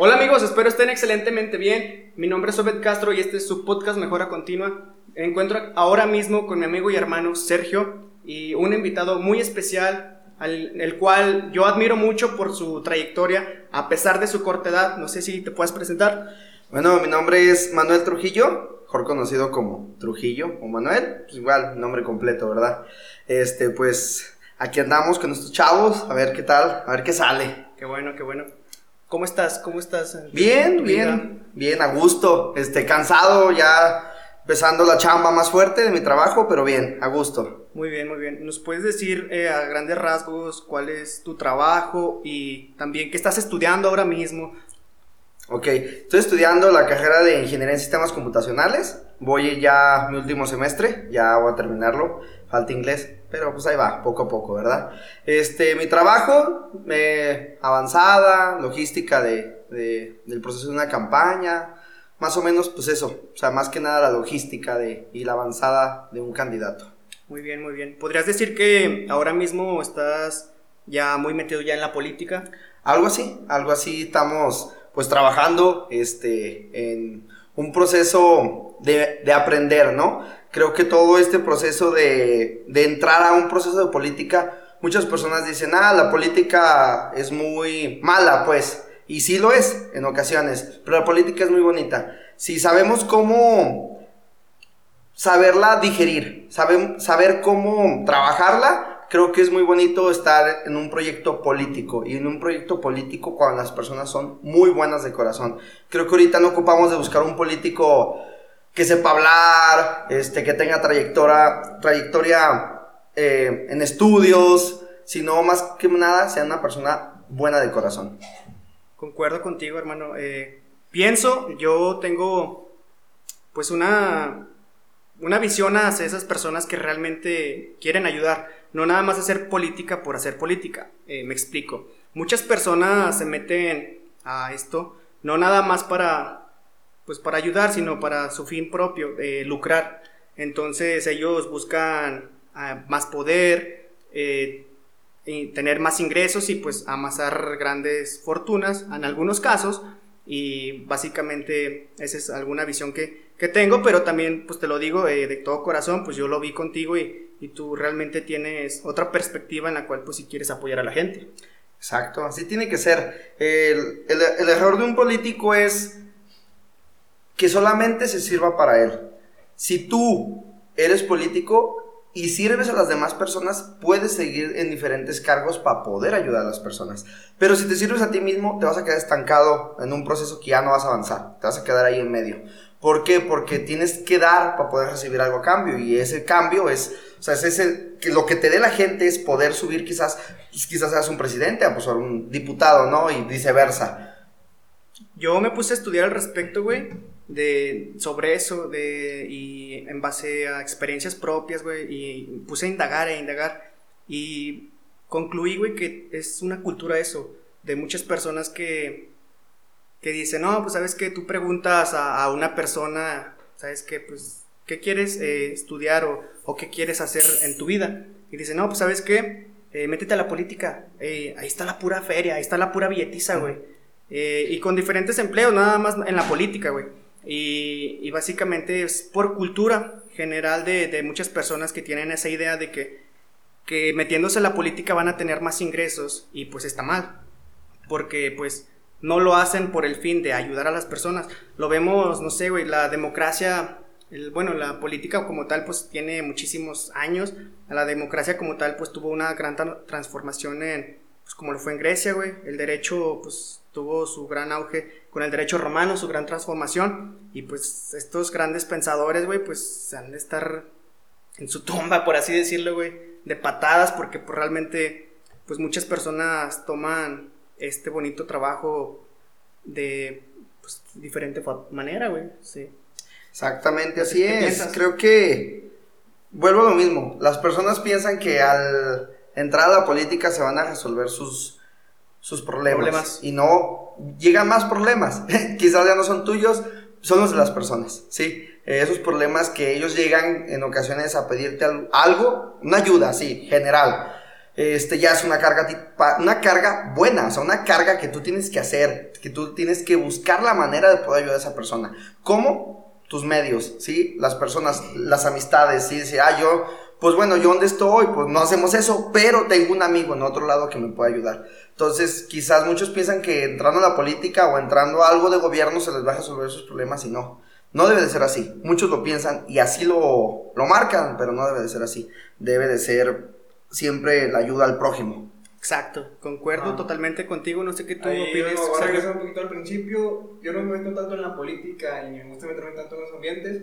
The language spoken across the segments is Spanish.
Hola amigos, espero estén excelentemente bien. Mi nombre es Obed Castro y este es su podcast Mejora Continua. Me encuentro ahora mismo con mi amigo y hermano Sergio y un invitado muy especial, al, el cual yo admiro mucho por su trayectoria, a pesar de su corta edad. No sé si te puedes presentar. Bueno, mi nombre es Manuel Trujillo, mejor conocido como Trujillo o Manuel, pues igual, nombre completo, ¿verdad? Este, pues aquí andamos con estos chavos, a ver qué tal, a ver qué sale. Qué bueno, qué bueno. ¿Cómo estás? ¿Cómo estás? Bien, bien, bien, a gusto, este, cansado, ya empezando la chamba más fuerte de mi trabajo, pero bien, a gusto. Muy bien, muy bien. ¿Nos puedes decir eh, a grandes rasgos cuál es tu trabajo y también qué estás estudiando ahora mismo? Ok, estoy estudiando la carrera de Ingeniería en Sistemas Computacionales. Voy ya mi último semestre, ya voy a terminarlo. Falta inglés, pero pues ahí va, poco a poco, ¿verdad? Este, mi trabajo, eh, avanzada, logística de, de, del proceso de una campaña, más o menos, pues eso, o sea, más que nada la logística de, y la avanzada de un candidato. Muy bien, muy bien. ¿Podrías decir que ahora mismo estás ya muy metido ya en la política? Algo así, algo así estamos pues trabajando este, en un proceso de, de aprender, ¿no? Creo que todo este proceso de, de entrar a un proceso de política, muchas personas dicen, ah, la política es muy mala, pues, y sí lo es en ocasiones, pero la política es muy bonita. Si sabemos cómo saberla digerir, saber cómo trabajarla, creo que es muy bonito estar en un proyecto político y en un proyecto político cuando las personas son muy buenas de corazón. Creo que ahorita no ocupamos de buscar un político que sepa hablar, este, que tenga trayectoria, trayectoria eh, en estudios, sino más que nada sea una persona buena de corazón. Concuerdo contigo, hermano. Eh, pienso, yo tengo pues una, una visión hacia esas personas que realmente quieren ayudar no nada más hacer política por hacer política. Eh, me explico. Muchas personas se meten a esto no nada más para pues para ayudar, sino para su fin propio, de lucrar. Entonces ellos buscan ah, más poder, eh, y tener más ingresos y pues amasar grandes fortunas en algunos casos. Y básicamente esa es alguna visión que, que tengo, pero también pues te lo digo eh, de todo corazón, pues yo lo vi contigo y y tú realmente tienes otra perspectiva en la cual pues si quieres apoyar a la gente. Exacto, así tiene que ser. El, el, error de un político es que solamente se sirva para él. Si tú eres político y sirves a las demás personas, puedes seguir en diferentes cargos para poder ayudar a las personas. Pero si te sirves a ti mismo, te vas a quedar estancado en un proceso que ya no vas a avanzar. Te vas a quedar ahí en medio. ¿Por qué? Porque tienes que dar para poder recibir algo a cambio. Y ese cambio es, o sea, es ese, que lo que te dé la gente es poder subir quizás, pues quizás seas un presidente, a pues un diputado, ¿no? Y viceversa. Yo me puse a estudiar al respecto, güey, de, sobre eso, de, y en base a experiencias propias, güey, y puse a indagar e indagar. Y concluí, güey, que es una cultura eso, de muchas personas que que dice, no, pues sabes que tú preguntas a, una persona, sabes que, pues, ¿qué quieres eh, estudiar o, qué quieres hacer en tu vida? Y dice, no, pues sabes qué, eh, métete a la política, eh, ahí está la pura feria, ahí está la pura billetiza, güey. y con diferentes empleos, nada más en la política, güey. Y, básicamente es por cultura general de, muchas personas que tienen esa idea de que, que metiéndose en la política van a tener más ingresos y pues está mal. Porque pues no lo hacen por el fin de ayudar a las personas. Lo vemos, no sé, güey, la democracia, el, bueno, la política como tal, pues tiene muchísimos años. La democracia como tal, pues tuvo una gran transformación en, pues como lo fue en Grecia, güey. El derecho, pues tuvo su gran auge con el derecho romano, su gran transformación. Y pues estos grandes pensadores, güey, pues han de estar en su tumba, por así decirlo, güey, de patadas, porque pues realmente, pues muchas personas toman este bonito trabajo de pues, diferente manera, güey. Sí. Exactamente, así es. Creo que vuelvo a lo mismo. Las personas piensan que al entrar a la política se van a resolver sus, sus problemas, Y no, llegan más problemas. Quizás ya no son tuyos, son los de las personas, ¿sí? esos problemas que ellos llegan en ocasiones a pedirte algo, una ayuda, sí, general este ya es una carga, una carga buena, o sea, una carga que tú tienes que hacer, que tú tienes que buscar la manera de poder ayudar a esa persona. ¿Cómo? Tus medios, ¿sí? Las personas, las amistades, ¿sí? Decir, ah, yo, pues bueno, yo donde estoy, pues no hacemos eso, pero tengo un amigo en otro lado que me puede ayudar. Entonces, quizás muchos piensan que entrando a la política o entrando a algo de gobierno se les va a resolver sus problemas y no. No debe de ser así. Muchos lo piensan y así lo, lo marcan, pero no debe de ser así. Debe de ser siempre la ayuda al prójimo. Exacto, concuerdo ah. totalmente contigo, no sé qué tú Ahí, opinas. Voy a regresar un poquito al principio, yo no me meto tanto en la política y me gusta meterme tanto en los ambientes,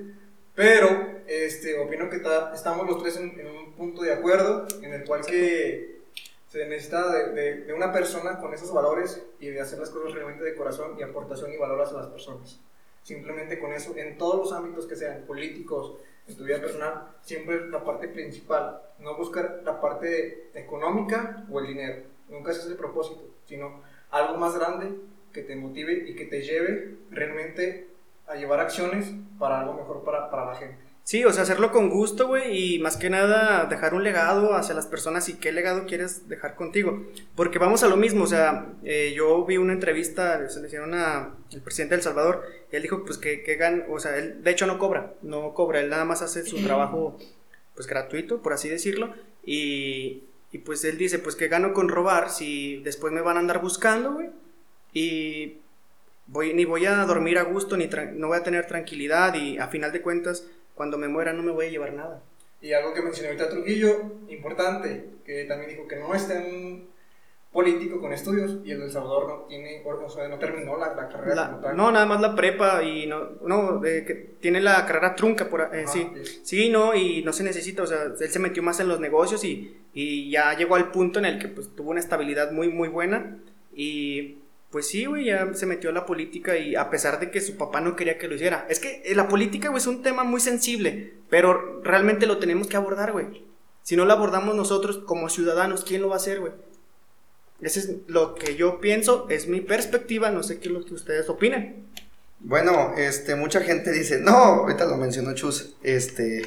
pero este, opino que estamos los tres en, un punto de acuerdo en el cual que se necesita de, de, una persona con esos valores y de hacer las cosas realmente de corazón y aportación y valor a las personas. Simplemente con eso, en todos los ámbitos que sean, políticos, en tu vida personal, siempre la parte principal, no buscar la parte económica o el dinero, nunca ese es el propósito, sino algo más grande que te motive y que te lleve realmente a llevar acciones para algo mejor para, para la gente. Sí, o sea, hacerlo con gusto, güey, y más que nada dejar un legado hacia las personas y qué legado quieres dejar contigo. Porque vamos a lo mismo, o sea, eh, yo vi una entrevista, se le hicieron a el presidente de El Salvador, y él dijo, pues, que, que gan, o sea, él de hecho no cobra, no cobra, él nada más hace su trabajo, pues, gratuito, por así decirlo, y, y pues él dice, pues, que gano con robar si después me van a andar buscando, güey, y voy, ni voy a dormir a gusto, ni no voy a tener tranquilidad, y a final de cuentas cuando me muera no me voy a llevar nada. Y algo que mencionó ahorita Trujillo, importante, que también dijo que no es tan político con estudios y el El Salvador no tiene, o sea, no terminó la, la carrera No, nada más la prepa y no, no, que tiene la carrera trunca, por, eh, sí. sí. no, y no se necesita, o sea, él se metió más en los negocios y, y ya llegó al punto en el que pues tuvo una estabilidad muy, muy buena y pues sí, güey, ya se metió a la política y a pesar de que su papá no quería que lo hiciera. Es que eh, la política, güey, es un tema muy sensible, pero realmente lo tenemos que abordar, güey. Si no lo abordamos nosotros como ciudadanos, ¿quién lo va a hacer, güey? Ese es lo que yo pienso, es mi perspectiva, no sé qué es lo que ustedes opinan. Bueno, este, mucha gente dice, no, ahorita lo mencionó Chus, este,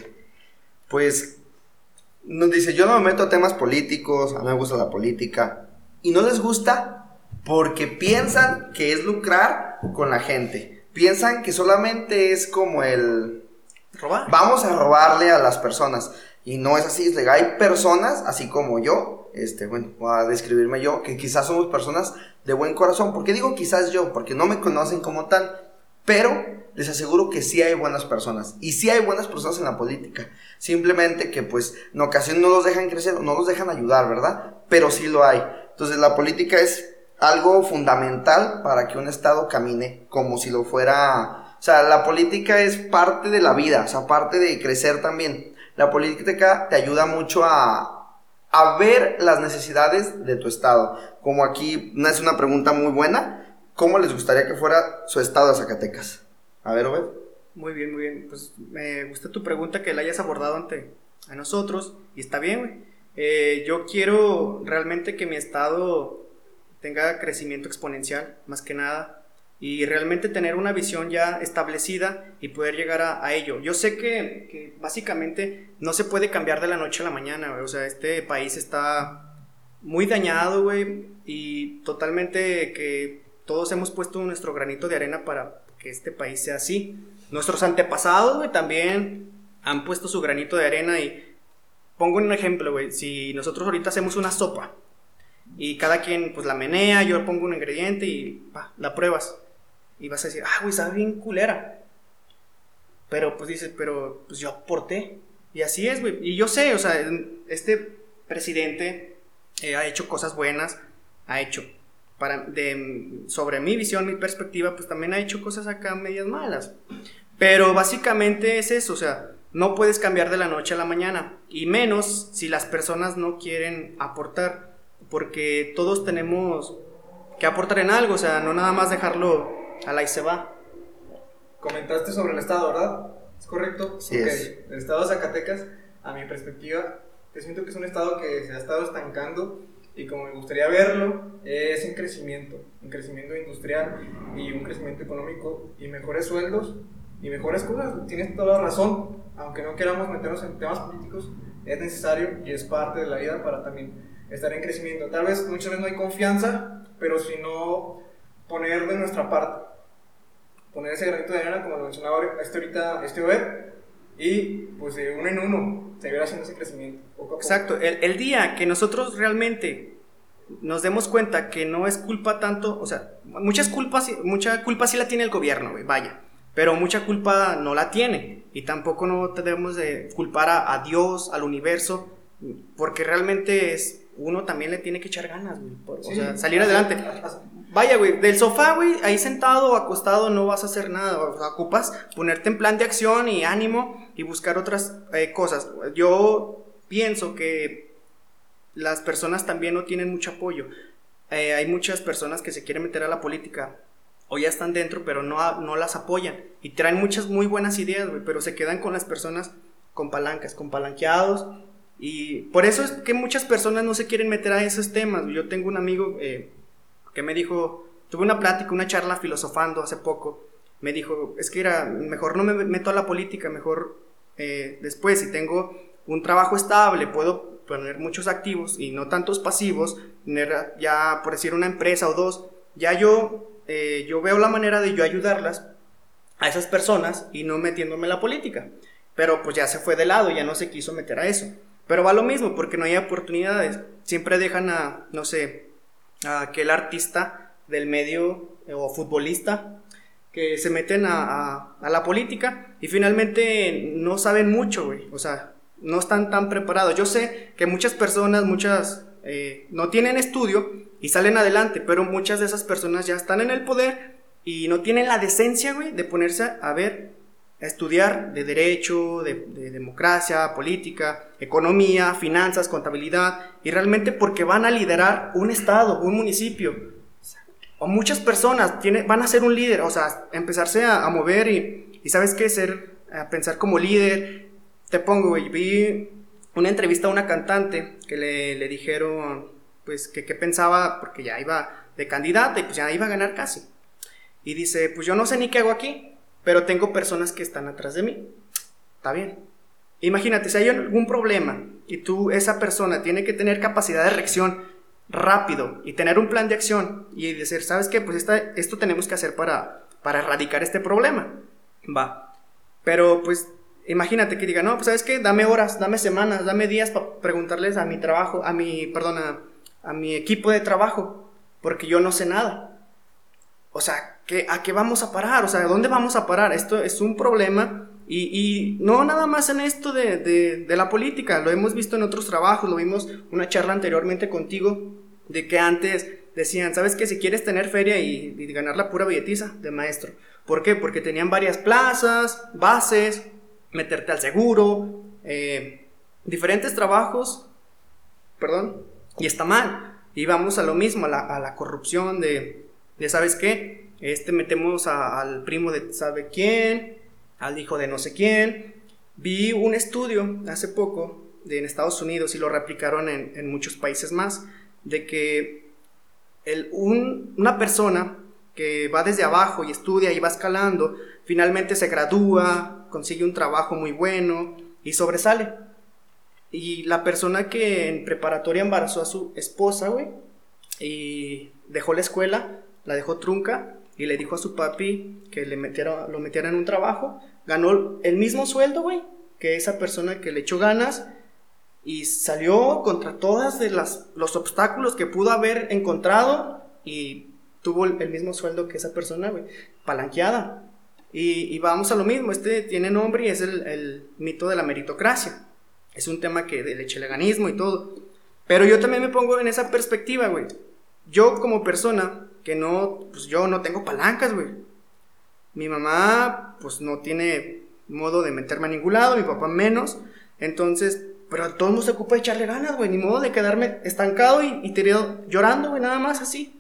pues, nos dice, yo no me meto a temas políticos, a mí me gusta la política, y no les gusta porque piensan que es lucrar con la gente. Piensan que solamente es como el... ¿Robar? Vamos a robarle a las personas. Y no es así, hay personas, así como yo, este, bueno, voy a describirme yo, que quizás somos personas de buen corazón. ¿Por qué digo quizás yo? Porque no me conocen como tal. Pero les aseguro que sí hay buenas personas. Y sí hay buenas personas en la política. Simplemente que pues en ocasiones no los dejan crecer, no los dejan ayudar, ¿verdad? Pero sí lo hay. Entonces la política es algo fundamental para que un Estado camine como si lo fuera... O sea, la política es parte de la vida, o sea, parte de crecer también. La política te ayuda mucho a, a ver las necesidades de tu Estado. Como aquí es una pregunta muy buena, ¿cómo les gustaría que fuera su Estado de Zacatecas? A ver, Obed. Muy bien, muy bien. Pues me gusta tu pregunta que la hayas abordado ante a nosotros y está bien. Eh, yo quiero realmente que mi estado tenga crecimiento exponencial, más que nada, y realmente tener una visión ya establecida y poder llegar a, ello. Yo sé que, básicamente no se puede cambiar de la noche a la mañana, o sea, este país está muy dañado, güey, y totalmente que todos hemos puesto nuestro granito de arena para que este país sea así. Nuestros antepasados, güey, también han puesto su granito de arena y pongo un ejemplo, güey, si nosotros ahorita hacemos una sopa, y cada quien pues la menea, yo pongo un ingrediente y la pruebas. Y vas a decir, ah, güey, sabe bien culera. Pero pues dices, pero pues yo aporté. Y así es, güey. Y yo sé, o sea, este presidente eh, ha hecho cosas buenas, ha hecho, para, de, sobre mi visión, mi perspectiva, pues también ha hecho cosas acá medias malas. Pero básicamente es eso, o sea, no puedes cambiar de la noche a la mañana. Y menos si las personas no quieren aportar porque todos tenemos que aportar en algo, o sea, no nada más dejarlo a la y se va. Comentaste sobre el Estado, ¿verdad? ¿Es correcto? Sí. El Estado de Zacatecas, a mi perspectiva, te siento que es un Estado que se ha estado estancando y como me gustaría verlo, es en crecimiento, un crecimiento industrial y un crecimiento económico y mejores sueldos y mejores cosas. Tienes toda la razón, aunque no queramos meternos en temas políticos, es necesario y es parte de la vida para también estar en crecimiento. Tal vez muchas veces no hay confianza, pero si no poner de nuestra parte, poner ese granito de arena, como lo mencionaba este ahorita este web, y pues de uno en uno, seguir haciendo ese crecimiento. Poco poco. Exacto, el, el día que nosotros realmente nos demos cuenta que no es culpa tanto, o sea, muchas culpas, mucha culpa sí la tiene el gobierno, vaya, pero mucha culpa no la tiene y tampoco no debemos de culpar a, a Dios, al universo, porque realmente es uno también le tiene que echar ganas, güey, por- o Sí, sea, salir adelante. Vaya, güey, del sofá, güey, ahí sentado o acostado no vas a hacer nada. O sea, ocupas ponerte en plan de acción y ánimo y buscar otras eh, cosas. Yo pienso que las personas también no tienen mucho apoyo. Eh, hay muchas personas que se quieren meter a la política o ya están dentro, pero no, no las apoyan. Y traen muchas muy buenas ideas, güey, pero se quedan con las personas con palancas, con palanqueados. Y por eso es que muchas personas no se quieren meter a esos temas. Yo tengo un amigo eh, que me dijo, tuve una plática, una charla filosofando hace poco. Me dijo, es que era, mejor no me meto a la política, mejor eh, después, si tengo un trabajo estable, puedo poner muchos activos y no tantos pasivos, tener ya, por decir, una empresa o dos, ya yo, eh, yo veo la manera de yo ayudarlas a esas personas y no metiéndome en la política. Pero pues ya se fue de lado, ya no se quiso meter a eso. Pero va lo mismo, porque no hay oportunidades. Siempre dejan a, no sé, a aquel artista del medio eh, o futbolista que se meten a, a- la política y finalmente no saben mucho, güey. O sea, no están tan preparados. Yo sé que muchas personas, muchas, eh, no tienen estudio y salen adelante, pero muchas de esas personas ya están en el poder y no tienen la decencia, güey, de ponerse a ver, a estudiar de derecho, de, de democracia, política, economía, finanzas, contabilidad, y realmente porque van a liderar un estado, un municipio, o muchas personas tienen, van a ser un líder, o sea, empezarse a, a mover y, y sabes qué, ser, a pensar como líder. Te pongo, güey, vi una entrevista a una cantante que le, le dijeron, pues, que qué pensaba, porque ya iba de candidata y pues ya iba a ganar casi. Y dice, pues yo no sé ni qué hago aquí, pero tengo personas que están atrás de mí. Está bien. Imagínate, si hay algún problema y tú, esa persona, tiene que tener capacidad de reacción rápido y tener un plan de acción y decir, ¿sabes qué? Pues esta, esto tenemos que hacer para, para erradicar este problema. Va. Pero pues imagínate que diga, no, pues sabes qué, dame horas, dame semanas, dame días para preguntarles a mi trabajo, a mi, perdón, a, a mi equipo de trabajo, porque yo no sé nada. O sea, ¿qué, ¿a qué vamos a parar? O sea, ¿a dónde vamos a parar? Esto es un problema y, no nada más en esto de, la política, lo hemos visto en otros trabajos, lo vimos una charla anteriormente contigo, de que antes decían, ¿sabes qué? Si quieres tener feria y, ganar la pura billetiza de maestro. ¿Por qué? Porque tenían varias plazas, bases, meterte al seguro, eh, diferentes trabajos, perdón, y está mal. Y vamos a lo mismo, a la corrupción de, de, ¿sabes qué? Este metemos al primo de sabe quién, al hijo de no sé quién. Vi un estudio hace poco de, en Estados Unidos y lo replicaron en, en muchos países más, de que el, un- una persona que va desde abajo y estudia y va escalando, finalmente se gradúa, consigue un trabajo muy bueno y sobresale. Y la persona que en preparatoria embarazó a su esposa, güey, y dejó la escuela, la dejó trunca y le dijo a su papi que le metiera, lo metiera en un trabajo, ganó el mismo sueldo, güey, que esa persona que le echó ganas y salió contra todas de las, los obstáculos que pudo haber encontrado y tuvo el, mismo sueldo que esa persona, güey, palanqueada. Y, y vamos a lo mismo, este tiene nombre y es el, el mito de la meritocracia. Es un tema que del echeleganismo y todo. Pero yo también me pongo en esa perspectiva, güey. Yo como persona que no, pues yo no tengo palancas, güey. Mi mamá, pues no tiene modo de meterme a ningún lado, mi papá menos. Entonces, pero todo el mundo se ocupa de echarle ganas, güey. Ni modo de quedarme estancado y, y tirado llorando, güey, nada más así.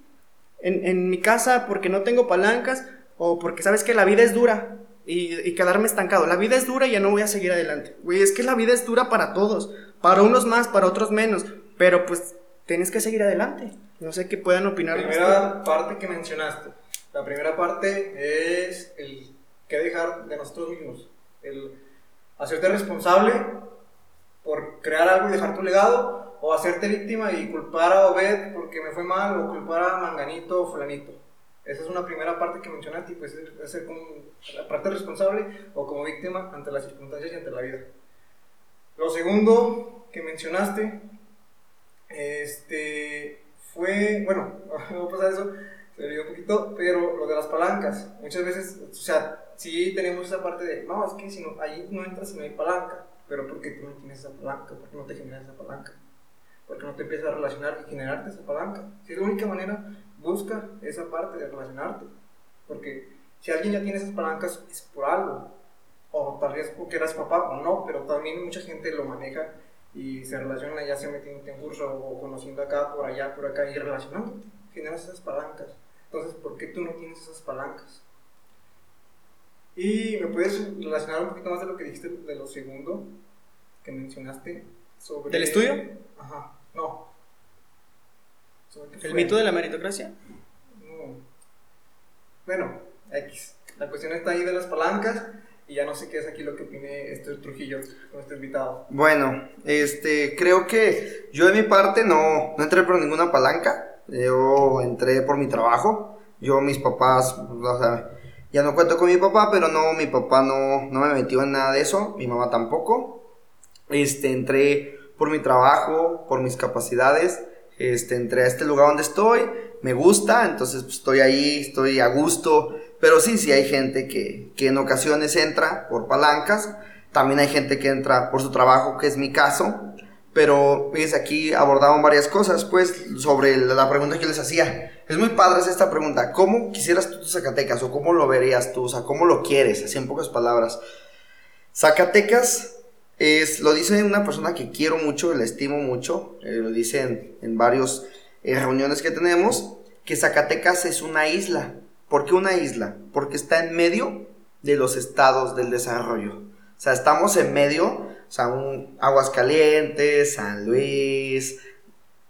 En, mi casa, porque no tengo palancas o porque sabes que la vida es dura y, y quedarme estancado. La vida es dura y ya no voy a seguir adelante. Güey, es que la vida es dura para todos. Para unos más, para otros menos. Pero pues tienes que seguir adelante. No sé qué puedan opinar. La primera parte que mencionaste. La primera parte es el que dejar de nosotros mismos. El hacerte responsable por crear algo y dejar tu legado. o hacerte víctima y culpar a Obed porque me fue mal o culpar a Manganito o Fulanito. Esa es una primera parte que mencionaste, pues es ser como la parte responsable o como víctima ante las circunstancias y ante la vida. Lo segundo que mencionaste, este, fue, bueno, voy a pasar eso, se me un poquito, pero lo de las palancas, muchas veces, o sea, sí tenemos esa parte de, no, es que si no, ahí no entras si no hay palanca, pero ¿por qué tú no tienes esa palanca? ¿Por qué no te generas esa palanca? ¿Por qué no te empiezas a relacionar y generarte esa palanca? Si es la única manera, busca esa parte de relacionarte, porque si alguien ya tiene esas palancas es por algo, o tal vez porque eras papá o no, pero también mucha gente lo maneja y se relaciona ya se metiendo en curso o conociendo acá, por allá, por acá y relacionándote, generas esas palancas. Entonces, ¿por qué tú no tienes esas palancas? Y me puedes relacionar un poquito más de lo que dijiste de lo segundo que mencionaste sobre... ¿Del estudio? Ajá, no. ¿El mito de la meritocracia? No. Bueno, X. La cuestión está ahí de las palancas y ya no sé qué es aquí lo que opine este Trujillo, nuestro invitado. Bueno, este, creo que yo de mi parte no, no entré por ninguna palanca. Yo entré por mi trabajo. Yo, mis papás, ya no cuento con mi papá, pero no, mi papá no, no me metió en nada de eso. Mi mamá tampoco. Este, entré por mi trabajo, por mis capacidades. Este, entré a este lugar donde estoy. Me gusta, entonces pues, estoy ahí, estoy a gusto pero sí, sí hay gente que, que en ocasiones entra por palancas. También hay gente que entra por su trabajo, que es mi caso. Pero, fíjense, aquí abordaban varias cosas, pues, sobre la pregunta que les hacía. Es muy padre esta pregunta. ¿Cómo quisieras tú Zacatecas? ¿O cómo lo verías tú? O sea, ¿cómo lo quieres? Así en pocas palabras. Zacatecas es, lo dice una persona que quiero mucho, le estimo mucho. Eh, lo dice en, en varias eh, reuniones que tenemos, que Zacatecas es una isla. ¿Por qué una isla? Porque está en medio de los estados del desarrollo. O sea, estamos en medio, o sea, un Aguascalientes, San Luis,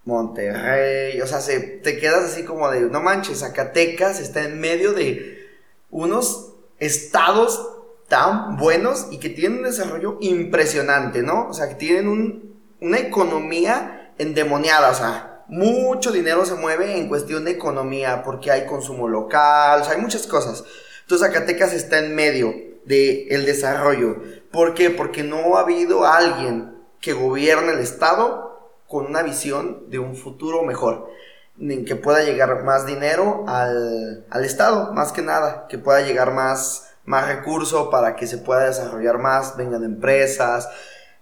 Monterrey, o sea, se, te quedas así como de, no manches, Zacatecas está en medio de unos estados tan buenos y que tienen un desarrollo impresionante, ¿no? O sea, que tienen una economía endemoniada, o sea, mucho dinero se mueve en cuestión de economía, porque hay consumo local, hay muchas cosas. Entonces Zacatecas está en medio del el desarrollo. ¿Por qué? Porque no ha habido alguien que gobierne el Estado con una visión de un futuro mejor, en que pueda llegar más dinero al, al Estado, más que nada, que pueda llegar más, más recurso para que se pueda desarrollar más, vengan empresas.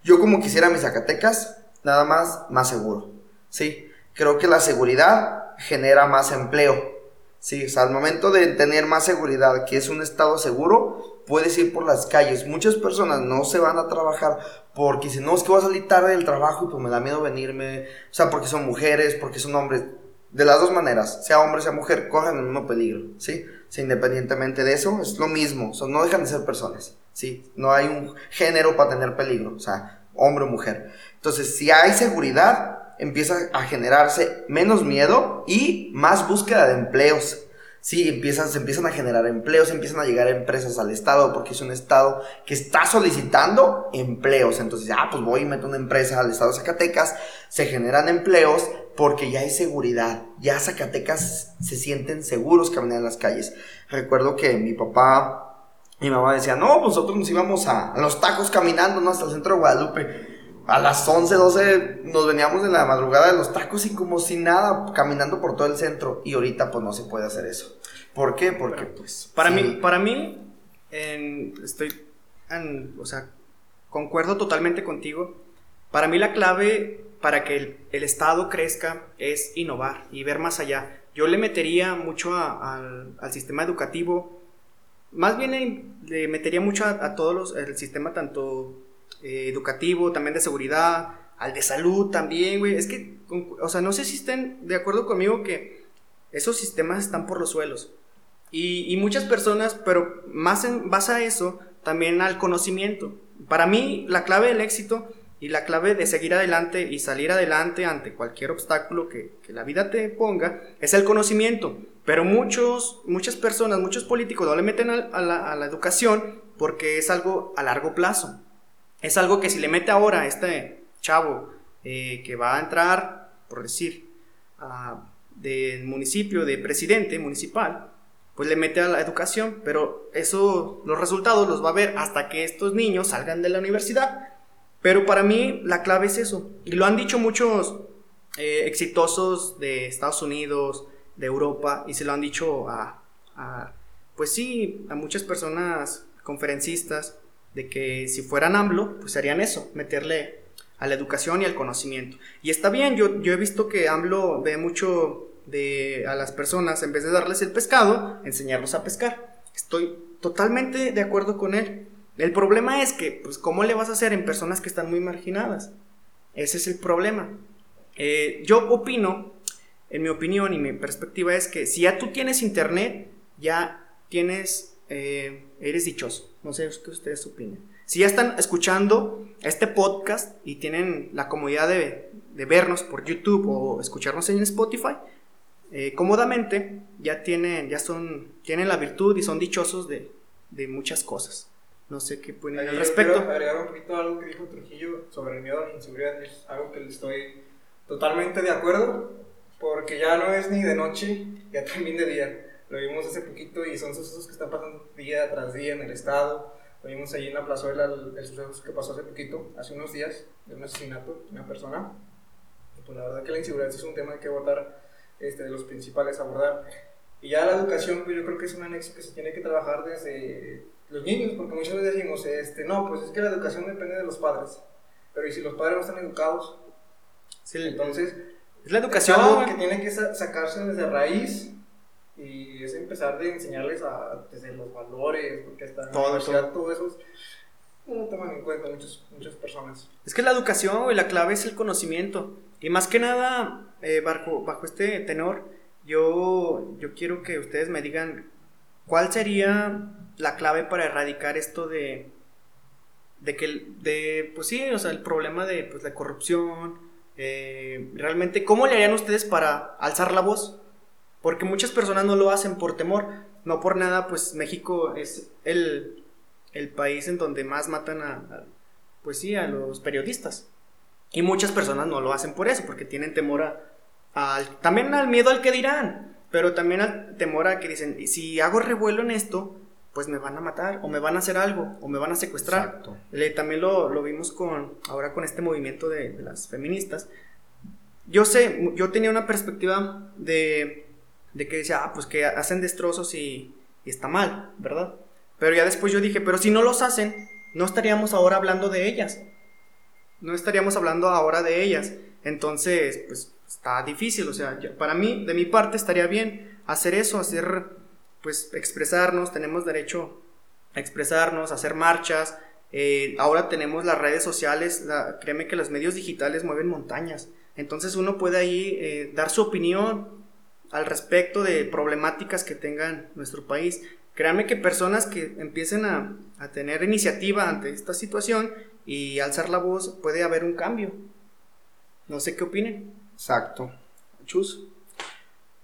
Yo como quisiera mis Zacatecas, nada más, más seguro, ¿sí? Creo que la seguridad genera más empleo. Sí, o sea, al momento de tener más seguridad, que es un estado seguro, puedes ir por las calles. Muchas personas no se van a trabajar porque si no, es que voy a salir tarde del trabajo y pues me da miedo venirme. O sea, porque son mujeres, porque son hombres. De las dos maneras, sea hombre, sea mujer, corren el mismo peligro, ¿sí? sí independientemente de eso, es lo mismo. O sea, no dejan de ser personas, ¿sí? No hay un género para tener peligro, o sea, hombre o mujer. Entonces, si hay seguridad, empieza a generarse menos miedo y más búsqueda de empleos. Sí, empiezan, se empiezan a generar empleos, empiezan a llegar empresas al Estado, porque es un Estado que está solicitando empleos. Entonces, ah, pues voy y meto una empresa al Estado de Zacatecas, se generan empleos porque ya hay seguridad, ya Zacatecas se sienten seguros caminar en las calles. Recuerdo que mi papá, mi mamá decía, no, pues nosotros nos íbamos a, a los tacos caminando, ¿no? Hasta el centro de Guadalupe a las 11, 12 nos veníamos en la madrugada de los tacos y como si nada, caminando por todo el centro. Y ahorita pues no se puede hacer eso. ¿Por qué? Porque pues... Para mí, para mí, estoy, o sea, concuerdo totalmente contigo. Para mí la clave para que el, Estado crezca es innovar y ver más allá. Yo le metería mucho al, sistema educativo, más bien le metería mucho a, a todos los, el sistema tanto eh, educativo, también de seguridad, al de salud también, güey. Es que, o sea, no sé si estén de acuerdo conmigo que esos sistemas están por los suelos. Y, muchas personas, pero más en base a eso, también al conocimiento. Para mí, la clave del éxito y la clave de seguir adelante y salir adelante ante cualquier obstáculo que, la vida te ponga es el conocimiento. Pero muchos, muchas personas, muchos políticos no le meten a la educación porque es algo a largo plazo es algo que si le mete ahora este chavo eh, que va a entrar, por decir, del municipio, de presidente municipal, pues le mete a la educación, pero eso, los resultados los va a ver hasta que estos niños salgan de la universidad. Pero para mí la clave es eso. Y lo han dicho muchos eh, exitosos de Estados Unidos, de Europa, y se lo han dicho a, pues sí, a muchas personas conferencistas, de que si fueran AMLO, pues harían eso, meterle a la educación y al conocimiento. Y está bien, yo, yo he visto que AMLO ve mucho de, a las personas, en vez de darles el pescado, enseñarlos a pescar. Estoy totalmente de acuerdo con él. El problema es que, pues, ¿cómo le vas a hacer en personas que están muy marginadas? Ese es el problema. Eh, yo opino, en mi opinión y mi perspectiva es que si ya tú tienes internet, ya tienes, eh, eres dichoso. No sé qué ustedes opinan. Si ya están escuchando este podcast y tienen la comodidad de, vernos por YouTube o escucharnos en Spotify, eh, cómodamente ya tienen, ya son, tienen la virtud y son dichosos de, muchas cosas. No sé qué pueden al respecto. Quiero agregar un poquito algo que dijo Trujillo sobre el miedo a la inseguridad. Es algo que estoy totalmente de acuerdo, porque ya no es ni de noche, ya también de día. Lo vimos hace poquito y son sucesos que están pasando día tras día en el estado. Lo vimos allí en la plazuela, el, el suceso que pasó hace poquito, hace unos días, de un asesinato de una persona. pues la verdad que la inseguridad es un tema que abordar, este, de los principales a abordar. Y ya la educación, pues yo creo que es un anexo que se tiene que trabajar desde los niños, porque muchas veces decimos, este, no, pues es que la educación depende de los padres. Pero ¿y si los padres no están educados? Sí, entonces... Es la educación. que tiene que sacarse desde raíz y es empezar de enseñarles a, desde los valores, porque hasta todo, todo. eso no toman en cuenta muchas, muchas personas. Es que la educación, y la clave es el conocimiento. Y más que nada, eh, bajo, bajo este tenor, yo, yo quiero que ustedes me digan cuál sería la clave para erradicar esto de, de que, de, pues sí, o sea, el problema de pues, la corrupción, eh, realmente, ¿cómo le harían ustedes para alzar la voz? Porque muchas personas no lo hacen por temor, no por nada, pues México es el, país en donde más matan a, pues sí, a los periodistas. Y muchas personas no lo hacen por eso, porque tienen temor a, también al miedo al que dirán, pero también al temor a que dicen, si hago revuelo en esto, pues me van a matar, o me van a hacer algo, o me van a secuestrar. también lo, vimos con, ahora con este movimiento de, de las feministas. Yo sé, yo tenía una perspectiva de de que decía, ah, pues que hacen destrozos y, está mal, ¿verdad? Pero ya después yo dije, pero si no los hacen, no estaríamos ahora hablando de ellas. No estaríamos hablando ahora de ellas. Entonces, pues está difícil, o sea, para mí, de mi parte, estaría bien hacer eso, hacer, pues, expresarnos, tenemos derecho a expresarnos, hacer marchas. Eh, ahora tenemos las redes sociales, créeme que los medios digitales mueven montañas. Entonces uno puede ahí eh, dar su opinión, al respecto de problemáticas que tengan nuestro país. Créanme que personas que empiecen a, tener iniciativa ante esta situación y alzar la voz, puede haber un cambio. No sé qué opinen. Exacto. Chus.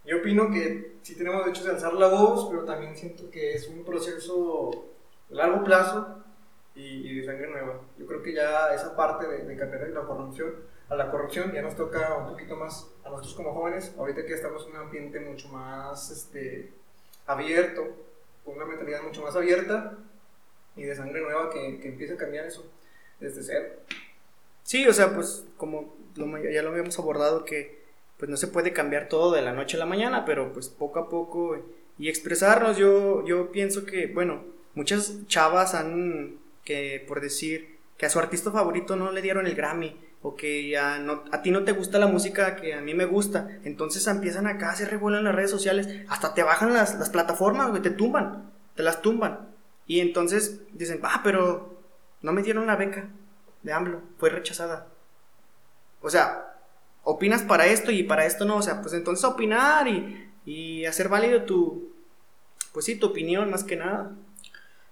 Yo opino que sí tenemos derecho de alzar la voz, pero también siento que es un proceso de largo plazo y, de sangre nueva. Yo creo que ya esa parte de, de cambiar la corrupción a la corrupción, ya nos toca un poquito más a nosotros como jóvenes, ahorita que estamos en un ambiente mucho más este, abierto, con una mentalidad mucho más abierta y de sangre nueva que, que empiece a cambiar eso desde cero. Sí, o sea, pues como ya lo habíamos abordado, que pues no se puede cambiar todo de la noche a la mañana, pero pues poco a poco y expresarnos, yo, yo pienso que, bueno, muchas chavas han, que por decir, que a su artista favorito no le dieron el Grammy, o que a ti no te gusta la música que a mí me gusta, entonces empiezan acá revuelo en las redes sociales, hasta te bajan las, las plataformas, güey, te tumban, te las tumban. Y entonces dicen, ah, pero no me dieron la beca de AMLO, fue rechazada. O sea, opinas para esto y para esto no, o sea, pues entonces opinar y, y hacer válido tu, pues sí, tu opinión más que nada.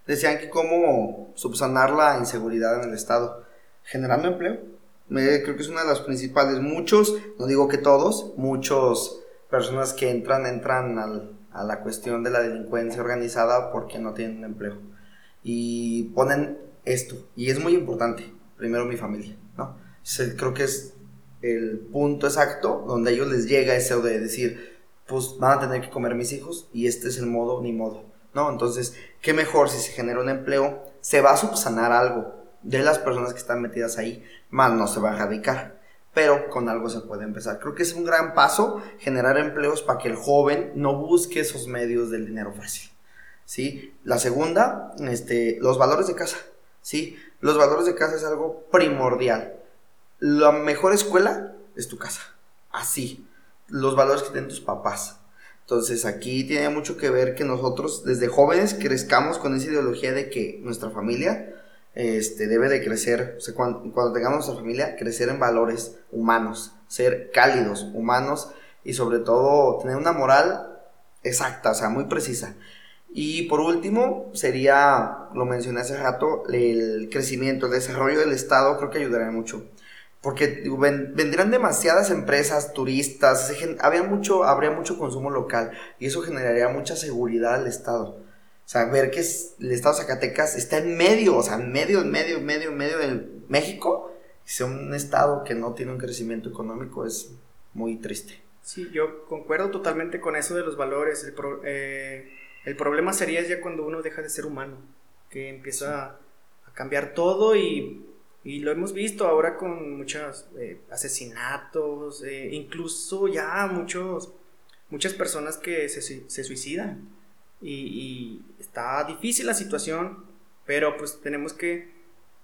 Decían que cómo subsanar la inseguridad en el Estado, generando empleo creo que es una de las principales. Muchos, no digo que todos, muchos personas que entran, entran al, a la cuestión de la delincuencia organizada porque no tienen empleo. Y ponen esto, y es muy importante, primero mi familia, ¿no? creo que es el punto exacto donde a ellos les llega eso de decir, pues van a tener que comer mis hijos y este es el modo ni modo, ¿no? Entonces, qué mejor si se genera un empleo, se va a subsanar algo de las personas que están metidas ahí, más no se va a erradicar, pero con algo se puede empezar. Creo que es un gran paso generar empleos para que el joven no busque esos medios del dinero fácil, ¿sí? La segunda, este, los valores de casa, ¿sí? Los valores de casa es algo primordial la mejor escuela es tu casa. Así. Los valores que tienen tus papás. Entonces aquí tiene mucho que ver que nosotros desde jóvenes crezcamos con esa ideología de que nuestra familia este, debe de crecer, cuando, tengamos nuestra familia, crecer en valores humanos, ser cálidos, humanos y sobre todo tener una moral exacta, o sea, muy precisa. Y por último, sería, lo mencioné hace rato, el crecimiento, el desarrollo del Estado, creo que ayudaría mucho porque vendrían demasiadas empresas, turistas, había mucho, habría mucho consumo local y eso generaría mucha seguridad al Estado. O sea, ver que el Estado de Zacatecas está en medio, o sea, en medio, en medio, en medio, en medio de México, y sea un Estado que no tiene un crecimiento económico es muy triste. Sí, yo concuerdo totalmente con eso de los valores. El, eh, el problema sería ya cuando uno deja de ser humano, que empieza a cambiar todo y y lo hemos visto ahora con muchos eh, asesinatos, eh, incluso ya muchos, muchas personas que se, se suicidan. Y, está difícil la situación, pero pues tenemos que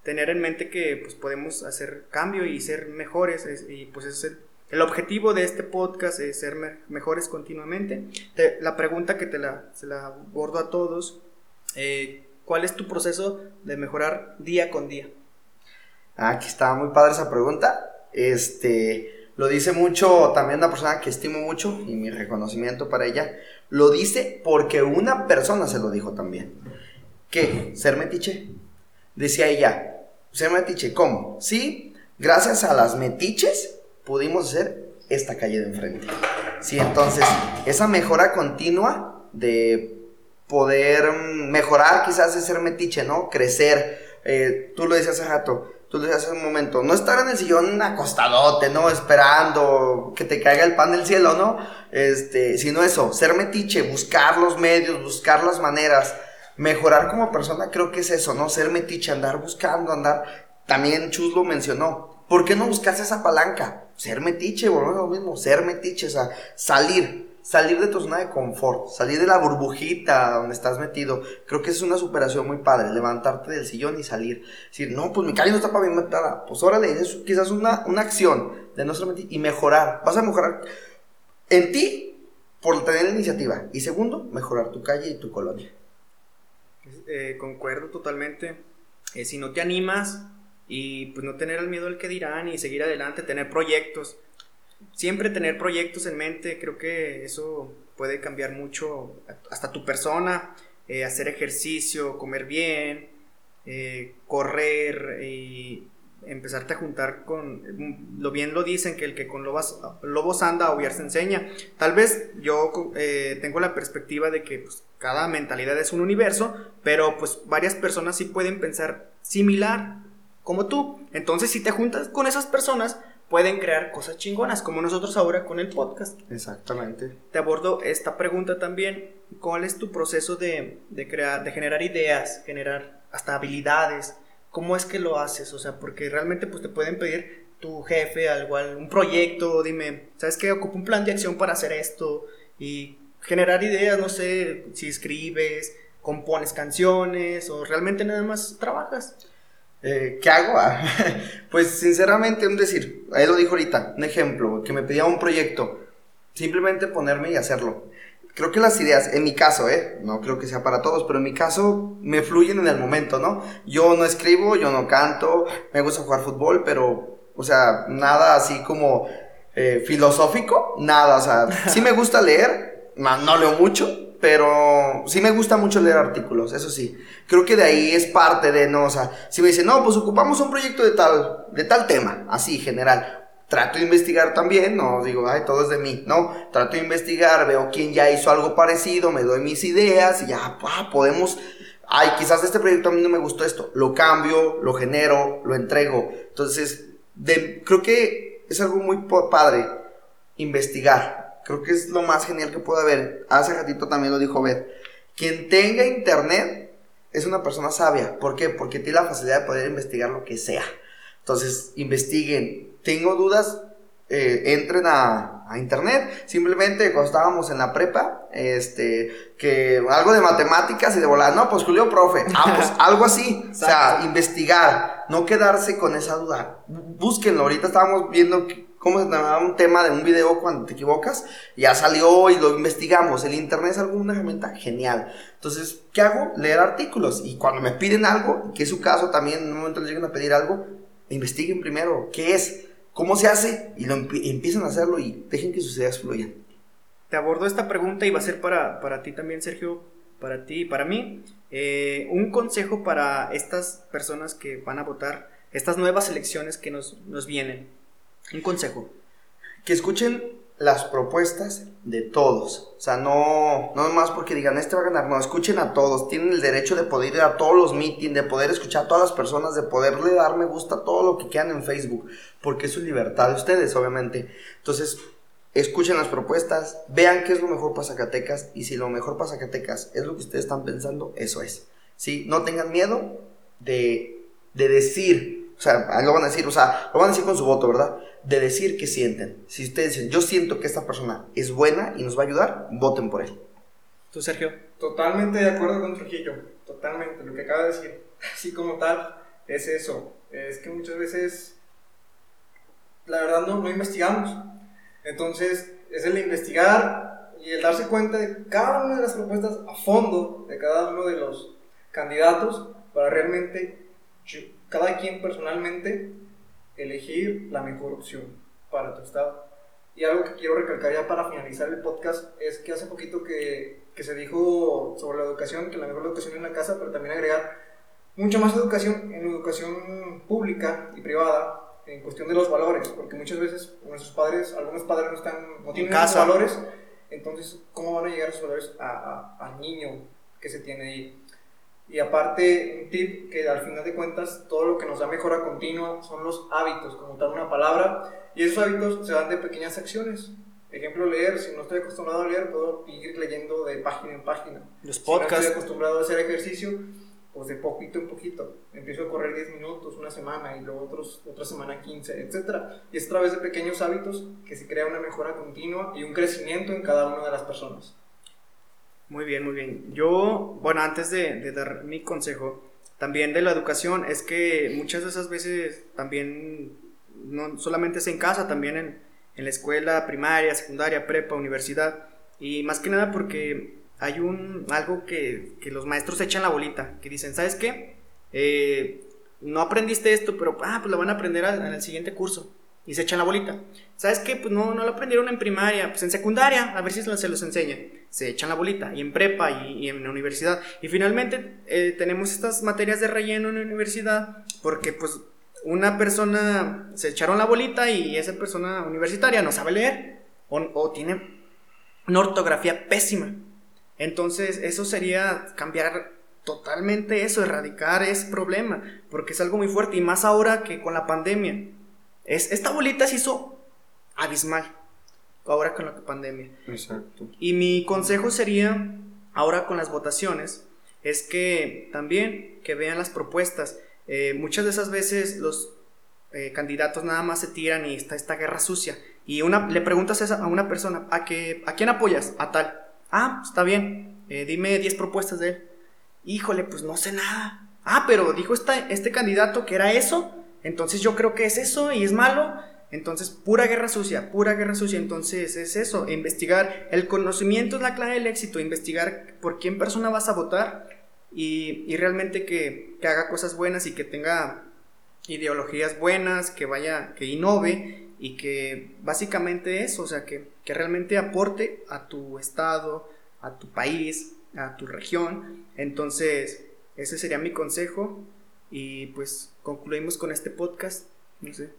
tener en mente que pues podemos hacer cambio y ser mejores. y pues es el, objetivo de este podcast, es ser mejores continuamente. la pregunta que te la, abordo a todos, eh, ¿cuál es tu proceso de mejorar día con día? Ah, aquí estaba muy padre esa pregunta. Este, lo dice mucho también una persona que estimo mucho y mi reconocimiento para ella. Lo dice porque una persona se lo dijo también. ¿Qué? ¿Ser metiche? Decía ella, ser metiche, ¿cómo? Sí, gracias a las metiches pudimos hacer esta calle de enfrente. Sí, entonces, esa mejora continua de poder mejorar quizás de ser metiche, ¿no? Crecer. Eh, tú lo decías hace rato, hace un momento, no estar en el sillón acostadote, ¿no? Esperando que te caiga el pan del cielo, ¿no? Este, sino eso, ser metiche, buscar los medios, buscar las maneras, mejorar como persona, creo que es eso, ¿no? Ser metiche, andar buscando, andar, también Chus lo mencionó, ¿por qué no buscas esa palanca? Ser metiche, bueno, lo mismo, ser metiche, o sea, salir, salir de tu zona de confort, salir de la burbujita donde estás metido. Creo que es una superación muy padre, levantarte del sillón y salir. Decir, no, pues mi calle no está pavimentada. Pues órale, es quizás una, una acción de no solamente y mejorar. Vas a mejorar en ti por tener la iniciativa. Y segundo, mejorar tu calle y tu colonia. Eh, concuerdo totalmente. Eh, si no te animas y pues no tener el miedo al que dirán y seguir adelante, tener proyectos siempre tener proyectos en mente, creo que eso puede cambiar mucho hasta tu persona, eh, hacer ejercicio, comer bien, eh, correr y empezarte a juntar con, lo bien lo dicen, que el que con lobos, anda, a se enseña. Tal vez yo eh, tengo la perspectiva de que pues, cada mentalidad es un universo, pero pues varias personas sí pueden pensar similar como tú. Entonces si te juntas con esas personas, pueden crear cosas chingonas, como nosotros ahora con el podcast. Exactamente. Te abordo esta pregunta también. ¿Cuál es tu proceso de, crear, de generar ideas, generar hasta habilidades? ¿Cómo es que lo haces? O sea, porque realmente pues te pueden pedir tu jefe algo, un proyecto, dime, ¿sabes qué? Ocupo un plan de acción para hacer esto y generar ideas, no sé, si escribes, compones canciones o realmente nada más trabajas. Eh, ¿Qué hago? Ah, pues sinceramente, un decir, él lo dijo ahorita, un ejemplo, que me pedía un proyecto, simplemente ponerme y hacerlo. Creo que las ideas, en mi caso, ¿eh? No creo que sea para todos, pero en mi caso me fluyen en el momento, ¿no? Yo no escribo, yo no canto, me gusta jugar fútbol, pero, o sea, nada así como eh, filosófico, nada, o sea, sí me gusta leer, no leo mucho, pero sí me gusta mucho leer artículos, eso sí. Creo que de ahí es parte de, no, o sea, si me dicen, no, pues ocupamos un proyecto de tal, de tal tema, así, general. Trato de investigar también, no digo, ay, todo es de mí, no. Trato de investigar, veo quién ya hizo algo parecido, me doy mis ideas y ya, ah, podemos, ay, quizás este proyecto a mí no me gustó esto, lo cambio, lo genero, lo entrego. Entonces, creo que es algo muy padre, investigar. Creo que es lo más genial que puede haber. Hace ratito también lo dijo Beth. Quien tenga internet es una persona sabia. ¿Por qué? Porque tiene la facilidad de poder investigar lo que sea. Entonces, investiguen. Tengo dudas, eh, entren a, internet. Simplemente cuando estábamos en la prepa, este, que algo de matemáticas y de volar, no, pues Julio, profe, ah, pues algo así. o sea, investigar, no quedarse con esa duda. Búsquenlo. Ahorita estábamos viendo cómo se llamaba un tema de un video cuando te equivocas. Ya salió y lo investigamos. El internet es alguna herramienta genial. Entonces, ¿qué hago? Leer artículos. Y cuando me piden algo, que es su caso también, en un momento les llegan a pedir algo, investiguen primero qué es cómo se hace y lo empiezan a hacerlo y dejen que sus ideas fluyan. Te abordo esta pregunta y va a ser para, para ti también, Sergio, para ti y para mí. Eh, un consejo para estas personas que van a votar, estas nuevas elecciones que nos, nos vienen. Un consejo. Que escuchen las propuestas de todos. O sea, no, no más porque digan, este va a ganar, no, escuchen a todos. Tienen el derecho de poder ir a todos los meetings, de poder escuchar a todas las personas, de poderle dar me gusta a todo lo que quieran en Facebook, porque es su libertad de ustedes, obviamente. Entonces, escuchen las propuestas, vean qué es lo mejor para Zacatecas, y si lo mejor para Zacatecas es lo que ustedes están pensando, eso es. ¿Sí? No tengan miedo de, de decir, o sea, lo van a decir, o sea, lo van a decir con su voto, ¿verdad? de decir que sienten. Si ustedes dicen, yo siento que esta persona es buena y nos va a ayudar, voten por él. ¿Tú, Sergio? Totalmente de acuerdo con Trujillo, totalmente. Lo que acaba de decir, así como tal, es eso. Es que muchas veces, la verdad, no, no investigamos. Entonces, es el investigar y el darse cuenta de cada una de las propuestas a fondo de cada uno de los candidatos para realmente, cada quien personalmente, elegir la mejor opción para tu estado. Y algo que quiero recalcar ya para finalizar el podcast es que hace poquito que, que se dijo sobre la educación, que la mejor educación en la casa, pero también agregar mucha más educación en educación pública y privada en cuestión de los valores, porque muchas veces nuestros padres, algunos padres no, están, no tienen esos valores, entonces, ¿cómo van a llegar esos valores a, al niño que se tiene ahí? Y aparte, un tip que al final de cuentas todo lo que nos da mejora continua son los hábitos, como tal una palabra, y esos hábitos se dan de pequeñas acciones. Ejemplo, leer, si no estoy acostumbrado a leer, puedo ir leyendo de página en página. Los podcasts. Si no estoy acostumbrado a hacer ejercicio, pues de poquito en poquito. Empiezo a correr 10 minutos, una semana, y luego otros, otra semana 15, etc. Y es a través de pequeños hábitos que se crea una mejora continua y un crecimiento en cada una de las personas. Muy bien, muy bien. Yo, bueno, antes de, dar mi consejo, también de la educación, es que muchas de esas veces también, no solamente es en casa, también en, en la escuela primaria, secundaria, prepa, universidad, y más que nada porque hay un, algo que, que los maestros echan la bolita, que dicen, ¿sabes qué? Eh, no aprendiste esto, pero ah, pues lo van a aprender en el siguiente curso y se echan la bolita. ¿Sabes qué? Pues no, no lo aprendieron en primaria, pues en secundaria, a ver si se los enseña. Se echan la bolita, y en prepa y, en la universidad. Y finalmente eh, tenemos estas materias de relleno en la universidad, porque pues una persona se echaron la bolita y esa persona universitaria no sabe leer o, o tiene una ortografía pésima. Entonces, eso sería cambiar totalmente eso, erradicar ese problema, porque es algo muy fuerte y más ahora que con la pandemia es, esta bolita se hizo abismal ahora con la pandemia. Exacto. Y mi consejo sería, ahora con las votaciones, es que también que vean las propuestas. Eh, muchas de esas veces los eh, candidatos nada más se tiran y está esta guerra sucia. Y una, le preguntas a una persona, ¿a, qué, ¿a quién apoyas? A tal. Ah, está bien, eh, dime 10 propuestas de él. Híjole, pues no sé nada. Ah, pero dijo esta, este candidato que era eso entonces yo creo que es eso y es malo. Entonces, pura guerra sucia, pura guerra sucia. Entonces, es eso, investigar. El conocimiento es la clave del éxito, investigar por quién persona vas a votar y, realmente que, haga cosas buenas y que tenga ideologías buenas, que vaya, que innove y que básicamente eso, o sea, que, que realmente aporte a tu estado, a tu país, a tu región. Entonces, ese sería mi consejo y pues concluimos con este podcast. No sé.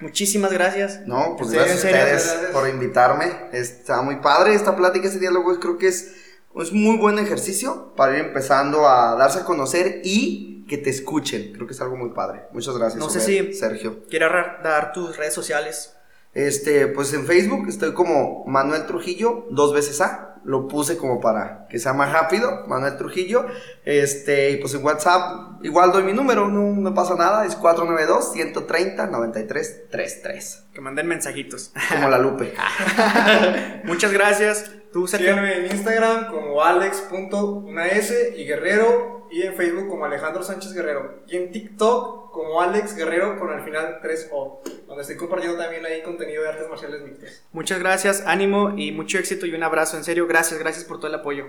Muchísimas gracias. No, pues gracias a ustedes por invitarme. Está muy padre esta plática, este diálogo. Creo que es, es muy buen ejercicio para ir empezando a darse a conocer y que te escuchen. Creo que es algo muy padre. Muchas gracias. No sé si Sergio. Quiero dar tus redes sociales. Este, pues en Facebook estoy como Manuel Trujillo, dos veces A. Lo puse como para que sea más rápido, Manuel Trujillo. Este, y pues en WhatsApp igual doy mi número, no me pasa nada, es 492-130-9333. Que manden mensajitos. Como la Lupe. Muchas gracias. Tú, Sergio. Síganme en Instagram como alex.unas y guerrero y en Facebook como Alejandro Sánchez Guerrero y en TikTok como Alex Guerrero con al final 3O, donde estoy compartiendo también ahí contenido de artes marciales mixtas. Muchas gracias, ánimo y mucho éxito y un abrazo. En serio, gracias, gracias por todo el apoyo.